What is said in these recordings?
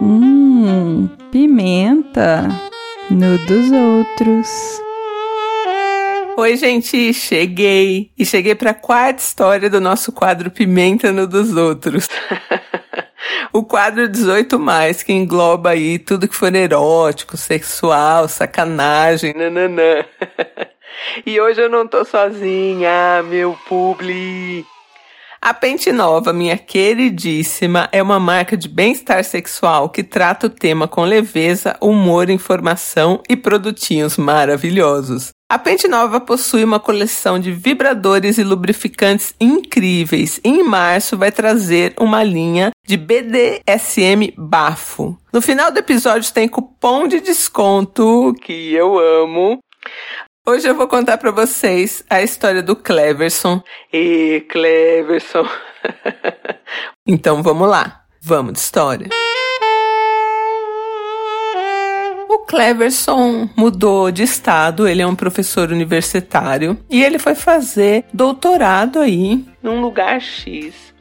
Hum, pimenta no dos outros. Oi, gente, cheguei. E cheguei para a quarta história do nosso quadro Pimenta no dos outros. o quadro 18 mais, que engloba aí tudo que for erótico, sexual, sacanagem, nananã. e hoje eu não tô sozinha, meu publi. A Pente Nova, minha queridíssima, é uma marca de bem-estar sexual que trata o tema com leveza, humor, informação e produtinhos maravilhosos. A Pente Nova possui uma coleção de vibradores e lubrificantes incríveis. E em março vai trazer uma linha de BDSM bafo. No final do episódio tem cupom de desconto que eu amo. Hoje eu vou contar para vocês a história do Cleverson. E Cleverson. então vamos lá. Vamos de história. O Cleverson mudou de estado, ele é um professor universitário e ele foi fazer doutorado aí num lugar X.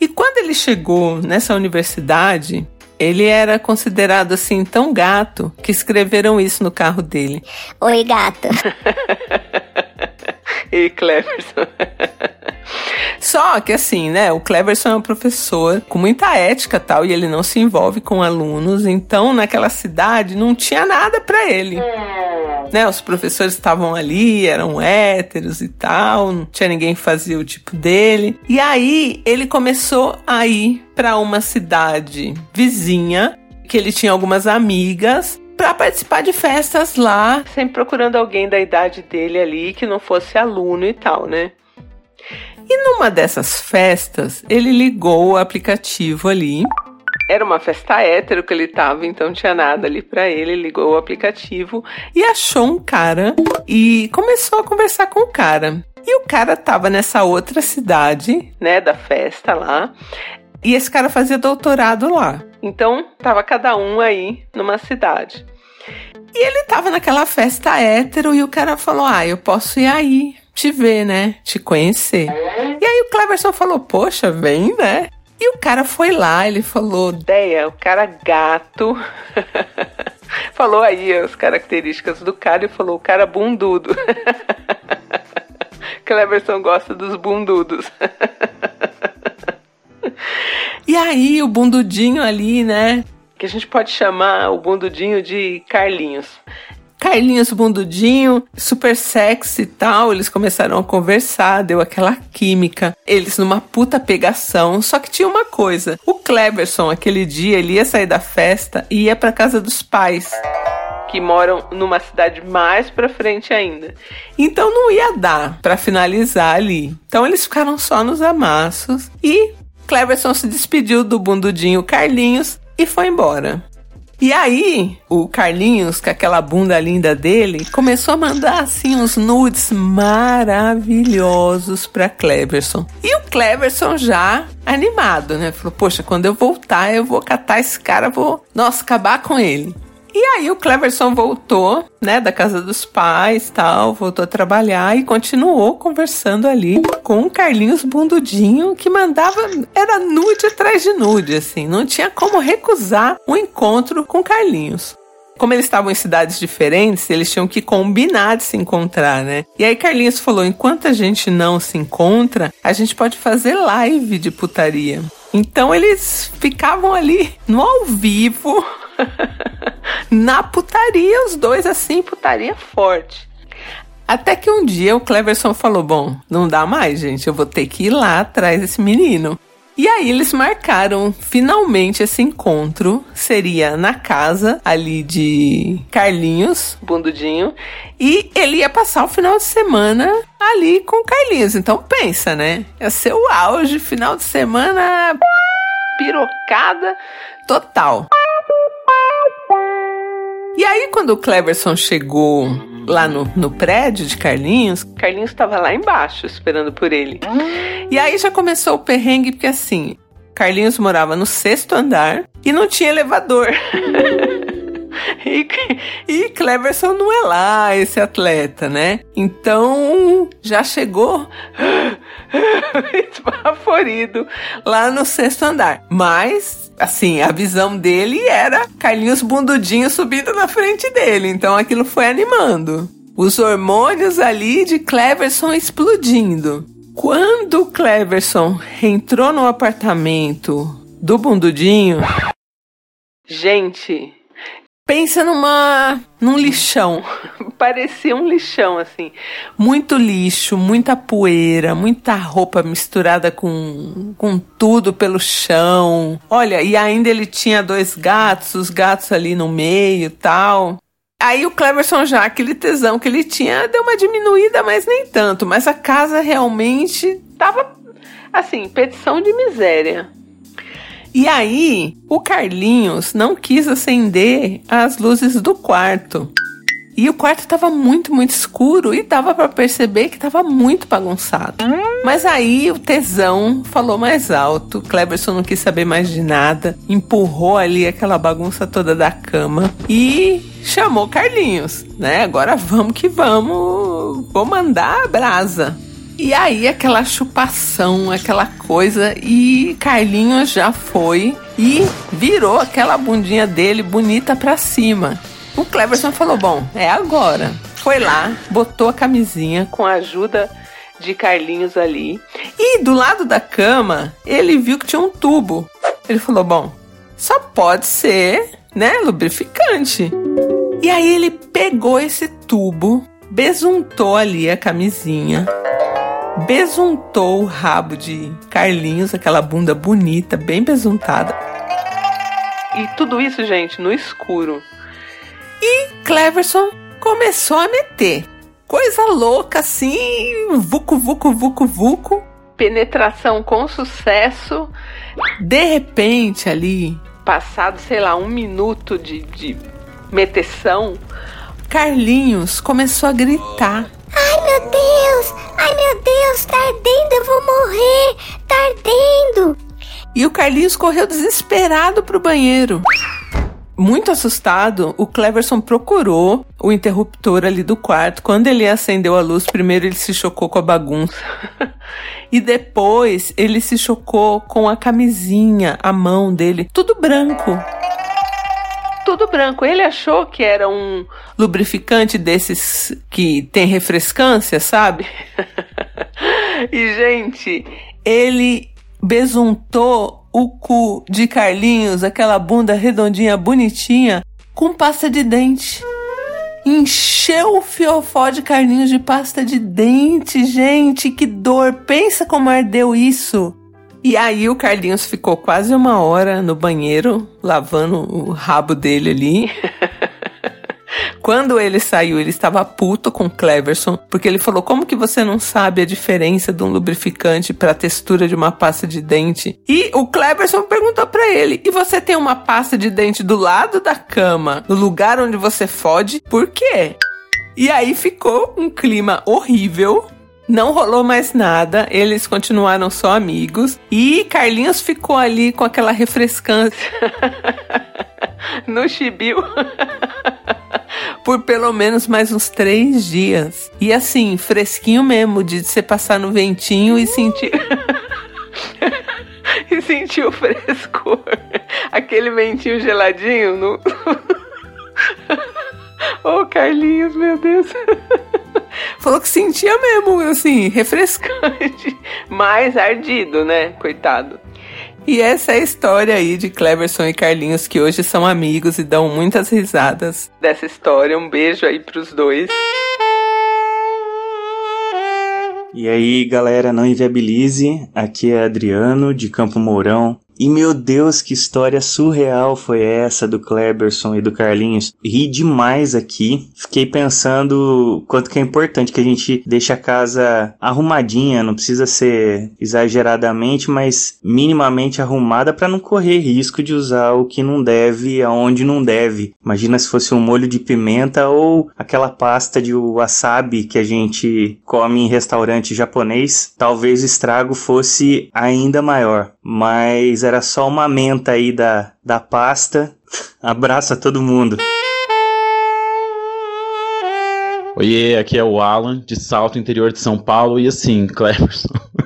E quando ele chegou nessa universidade, ele era considerado assim tão gato que escreveram isso no carro dele. Oi, gato. e Cleverson. Só que assim, né? O Cleverson é um professor com muita ética tal e ele não se envolve com alunos, então naquela cidade não tinha nada para ele. Né, os professores estavam ali, eram héteros e tal, não tinha ninguém que fazia o tipo dele. E aí ele começou a ir para uma cidade vizinha, que ele tinha algumas amigas, para participar de festas lá, sempre procurando alguém da idade dele ali que não fosse aluno e tal, né? E numa dessas festas, ele ligou o aplicativo ali. Era uma festa hétero que ele tava, então tinha nada ali para ele. Ligou o aplicativo e achou um cara e começou a conversar com o cara. E o cara tava nessa outra cidade, né, da festa lá. E esse cara fazia doutorado lá. Então, tava cada um aí numa cidade. E ele tava naquela festa hétero e o cara falou: Ah, eu posso ir aí te ver, né? Te conhecer. E aí o Cleverson falou: Poxa, vem, né? E o cara foi lá, ele falou: Deia, o cara gato. falou aí as características do cara e falou: O cara bundudo. Cleverson gosta dos bundudos. e aí o bundudinho ali, né? Que a gente pode chamar o bundudinho de Carlinhos. Carlinhos Bundudinho, super sexy e tal, eles começaram a conversar, deu aquela química. Eles numa puta pegação, só que tinha uma coisa. O Cleverson, aquele dia, ele ia sair da festa e ia pra casa dos pais que moram numa cidade mais pra frente ainda. Então não ia dar para finalizar ali. Então eles ficaram só nos amassos e Cleverson se despediu do bundudinho Carlinhos e foi embora. E aí, o Carlinhos, com aquela bunda linda dele, começou a mandar assim uns nudes maravilhosos para Cleverson. E o Cleverson já animado, né? Falou: "Poxa, quando eu voltar, eu vou catar esse cara, vou, nossa, acabar com ele". E aí o Cleverson voltou, né, da casa dos pais, tal, voltou a trabalhar e continuou conversando ali com o Carlinhos Bundudinho, que mandava era nude atrás de nude, assim, não tinha como recusar o um encontro com Carlinhos. Como eles estavam em cidades diferentes, eles tinham que combinar de se encontrar, né? E aí Carlinhos falou: enquanto a gente não se encontra, a gente pode fazer live de putaria. Então eles ficavam ali no ao vivo na putaria, os dois assim, putaria forte. Até que um dia o Cleverson falou: Bom, não dá mais, gente, eu vou ter que ir lá atrás desse menino. E aí eles marcaram finalmente esse encontro. Seria na casa ali de Carlinhos, Bundudinho. E ele ia passar o final de semana ali com Carlinhos. Então pensa, né? Ia ser o auge, final de semana pirocada total. E aí, quando o Cleverson chegou lá no, no prédio de Carlinhos, Carlinhos estava lá embaixo esperando por ele. E aí já começou o perrengue, porque assim, Carlinhos morava no sexto andar e não tinha elevador. e, e Cleverson não é lá esse atleta, né? Então já chegou esbaforido lá no sexto andar. Mas, assim, a visão dele era Carlinhos Bundudinho subindo na frente dele. Então aquilo foi animando. Os hormônios ali de Cleverson explodindo. Quando Cleverson entrou no apartamento do Bundudinho, gente, pensa numa num lixão. Parecia um lixão assim, muito lixo, muita poeira, muita roupa misturada com com tudo pelo chão. Olha, e ainda ele tinha dois gatos, os gatos ali no meio, tal. Aí o Cleverson já, aquele tesão que ele tinha, deu uma diminuída, mas nem tanto. Mas a casa realmente tava, assim, petição de miséria. E aí, o Carlinhos não quis acender as luzes do quarto. E o quarto estava muito, muito escuro e dava para perceber que estava muito bagunçado. Mas aí o tesão falou mais alto. Cleberson não quis saber mais de nada, empurrou ali aquela bagunça toda da cama e chamou Carlinhos, né? Agora vamos que vamos, vou mandar a brasa. E aí aquela chupação, aquela coisa e Carlinhos já foi e virou aquela bundinha dele bonita pra cima. O Cleverson falou: Bom, é agora. Foi lá, botou a camisinha com a ajuda de Carlinhos ali. E do lado da cama, ele viu que tinha um tubo. Ele falou: Bom, só pode ser, né, lubrificante. E aí ele pegou esse tubo, besuntou ali a camisinha, besuntou o rabo de Carlinhos, aquela bunda bonita, bem besuntada. E tudo isso, gente, no escuro. E Cleverson começou a meter. Coisa louca assim, vucu, vucu, vucu, vucu. Penetração com sucesso. De repente, ali, passado, sei lá, um minuto de, de meteção, Carlinhos começou a gritar. Ai meu Deus! Meu Deus, tá ardendo, eu vou morrer! Tá ardendo! E o Carlinhos correu desesperado pro banheiro. Muito assustado, o Cleverson procurou o interruptor ali do quarto. Quando ele acendeu a luz, primeiro ele se chocou com a bagunça. e depois ele se chocou com a camisinha, a mão dele, tudo branco. Tudo branco. Ele achou que era um lubrificante desses que tem refrescância, sabe? e, gente, ele besuntou o cu de Carlinhos, aquela bunda redondinha bonitinha, com pasta de dente. Encheu o fiofó de Carlinhos de pasta de dente, gente, que dor! Pensa como ardeu isso! E aí o Carlinhos ficou quase uma hora no banheiro, lavando o rabo dele ali. Quando ele saiu, ele estava puto com Cleverson, porque ele falou: Como que você não sabe a diferença de um lubrificante para a textura de uma pasta de dente? E o Cleverson perguntou para ele: E você tem uma pasta de dente do lado da cama, no lugar onde você fode? Por quê? E aí ficou um clima horrível. Não rolou mais nada, eles continuaram só amigos e Carlinhos ficou ali com aquela refrescância no chibio. por pelo menos mais uns três dias. E assim, fresquinho mesmo, de você passar no ventinho e sentir. e sentir o frescor. Aquele ventinho geladinho no. Ô, oh, Carlinhos, meu Deus. Falou que sentia mesmo, assim, refrescante. Mais ardido, né? Coitado. E essa é a história aí de Cleverson e Carlinhos, que hoje são amigos e dão muitas risadas dessa história. Um beijo aí pros dois. E aí, galera, não inviabilize. Aqui é Adriano, de Campo Mourão. E meu Deus, que história surreal foi essa do Kleberson e do Carlinhos. Ri demais aqui. Fiquei pensando quanto que é importante que a gente deixe a casa arrumadinha, não precisa ser exageradamente, mas minimamente arrumada para não correr risco de usar o que não deve aonde não deve. Imagina se fosse um molho de pimenta ou aquela pasta de wasabi que a gente come em restaurante japonês, talvez o estrago fosse ainda maior. Mas era só uma menta aí da, da pasta. Abraço a todo mundo. Oiê, aqui é o Alan, de Salto, interior de São Paulo. E assim, Cleverson,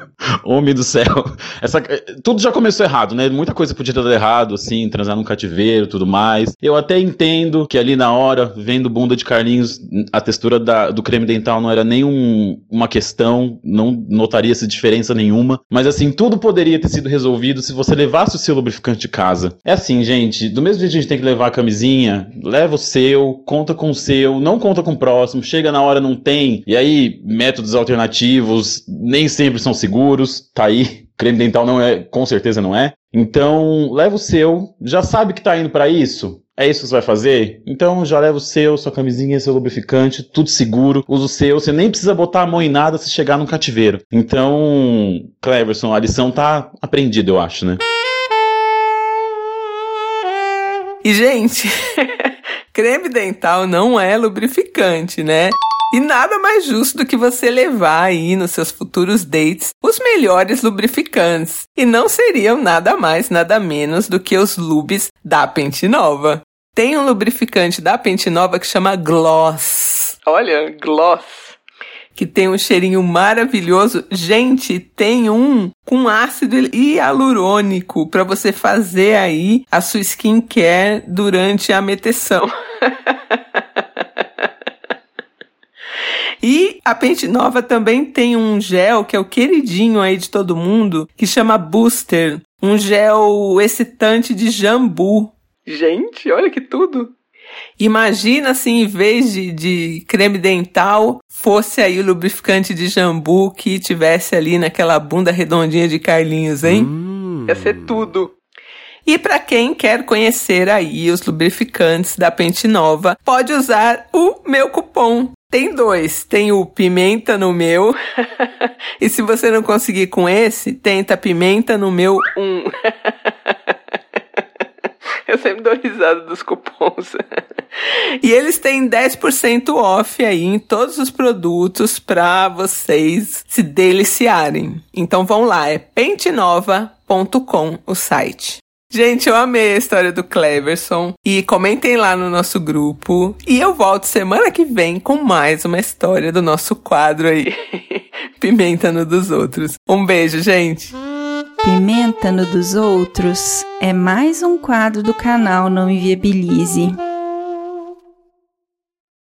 Homem do céu. Essa, tudo já começou errado, né? Muita coisa podia ter dado errado, assim, transar num cativeiro tudo mais. Eu até entendo que ali na hora, vendo bunda de Carlinhos, a textura da, do creme dental não era nem um, uma questão, não notaria-se diferença nenhuma. Mas assim, tudo poderia ter sido resolvido se você levasse o seu lubrificante de casa. É assim, gente, do mesmo jeito que a gente tem que levar a camisinha, leva o seu, conta com o seu, não conta com o próximo, chega na hora, não tem. E aí, métodos alternativos nem sempre são seguros, tá aí. Creme dental não é, com certeza não é. Então, leva o seu, já sabe que tá indo para isso? É isso que você vai fazer? Então já leva o seu, sua camisinha, seu lubrificante, tudo seguro, usa o seu, você nem precisa botar a mão em nada se chegar no cativeiro. Então, Cleverson, a lição tá aprendida, eu acho, né? E, gente, creme dental não é lubrificante, né? E nada mais justo do que você levar aí nos seus futuros dates os melhores lubrificantes. E não seriam nada mais, nada menos do que os lubes da Pente Nova. Tem um lubrificante da Pente Nova que chama Gloss. Olha, Gloss que tem um cheirinho maravilhoso. Gente, tem um com ácido hialurônico para você fazer aí a sua skincare durante a meteção. E a Pente Nova também tem um gel que é o queridinho aí de todo mundo, que chama Booster, um gel excitante de jambu. Gente, olha que tudo! Imagina se em vez de, de creme dental fosse aí o lubrificante de jambu que tivesse ali naquela bunda redondinha de Carlinhos, hein? Hum. Ia ser tudo. E para quem quer conhecer aí os lubrificantes da Pente Nova, pode usar o meu cupom. Tem dois, tem o pimenta no meu. e se você não conseguir com esse, tenta pimenta no meu um. Eu sempre dou risada dos cupons. e eles têm 10% off aí em todos os produtos para vocês se deliciarem. Então vão lá, é pentenova.com o site. Gente, eu amei a história do Cleverson e comentem lá no nosso grupo. E eu volto semana que vem com mais uma história do nosso quadro aí. Pimenta no dos outros. Um beijo, gente. Pimenta no dos outros é mais um quadro do canal Não Inviabilize.